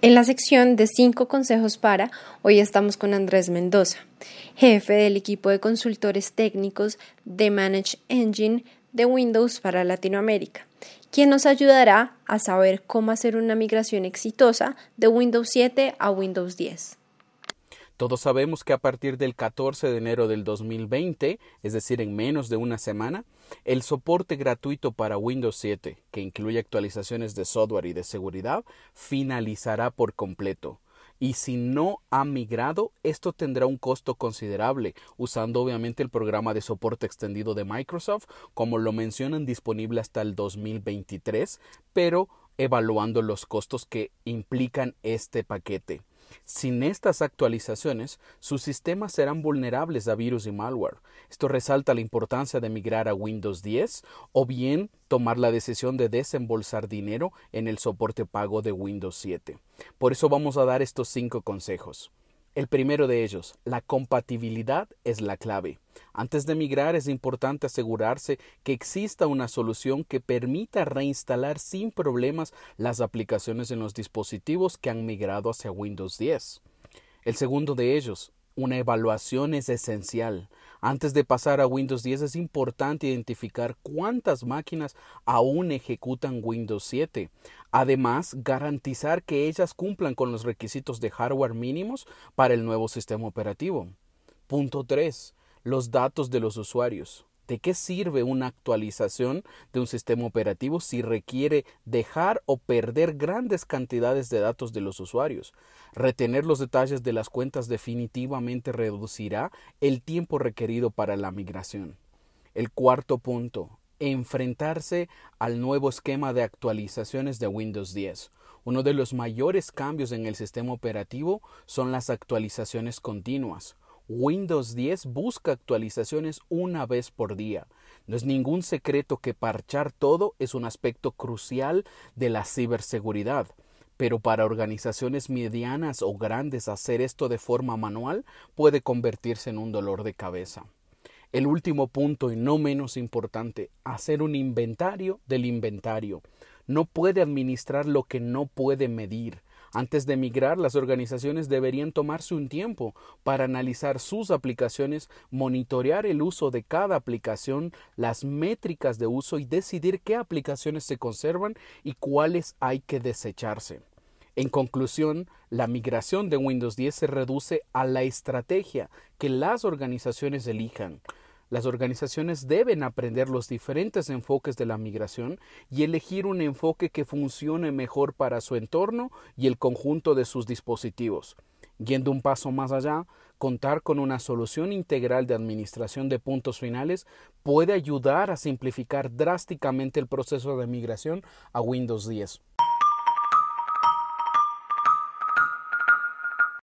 En la sección de cinco consejos para, hoy estamos con Andrés Mendoza, jefe del equipo de consultores técnicos de Manage Engine de Windows para Latinoamérica, quien nos ayudará a saber cómo hacer una migración exitosa de Windows 7 a Windows 10. Todos sabemos que a partir del 14 de enero del 2020, es decir, en menos de una semana, el soporte gratuito para Windows 7, que incluye actualizaciones de software y de seguridad, finalizará por completo. Y si no ha migrado, esto tendrá un costo considerable, usando obviamente el programa de soporte extendido de Microsoft, como lo mencionan disponible hasta el 2023, pero evaluando los costos que implican este paquete. Sin estas actualizaciones, sus sistemas serán vulnerables a virus y malware. Esto resalta la importancia de migrar a Windows 10 o bien tomar la decisión de desembolsar dinero en el soporte pago de Windows 7. Por eso vamos a dar estos cinco consejos. El primero de ellos, la compatibilidad es la clave. Antes de migrar es importante asegurarse que exista una solución que permita reinstalar sin problemas las aplicaciones en los dispositivos que han migrado hacia Windows 10. El segundo de ellos, una evaluación es esencial. Antes de pasar a Windows 10 es importante identificar cuántas máquinas aún ejecutan Windows 7. Además, garantizar que ellas cumplan con los requisitos de hardware mínimos para el nuevo sistema operativo. Punto 3. Los datos de los usuarios. ¿De qué sirve una actualización de un sistema operativo si requiere dejar o perder grandes cantidades de datos de los usuarios? Retener los detalles de las cuentas definitivamente reducirá el tiempo requerido para la migración. El cuarto punto, enfrentarse al nuevo esquema de actualizaciones de Windows 10. Uno de los mayores cambios en el sistema operativo son las actualizaciones continuas. Windows 10 busca actualizaciones una vez por día. No es ningún secreto que parchar todo es un aspecto crucial de la ciberseguridad. Pero para organizaciones medianas o grandes hacer esto de forma manual puede convertirse en un dolor de cabeza. El último punto y no menos importante, hacer un inventario del inventario. No puede administrar lo que no puede medir. Antes de migrar, las organizaciones deberían tomarse un tiempo para analizar sus aplicaciones, monitorear el uso de cada aplicación, las métricas de uso y decidir qué aplicaciones se conservan y cuáles hay que desecharse. En conclusión, la migración de Windows 10 se reduce a la estrategia que las organizaciones elijan. Las organizaciones deben aprender los diferentes enfoques de la migración y elegir un enfoque que funcione mejor para su entorno y el conjunto de sus dispositivos. Yendo un paso más allá, contar con una solución integral de administración de puntos finales puede ayudar a simplificar drásticamente el proceso de migración a Windows 10.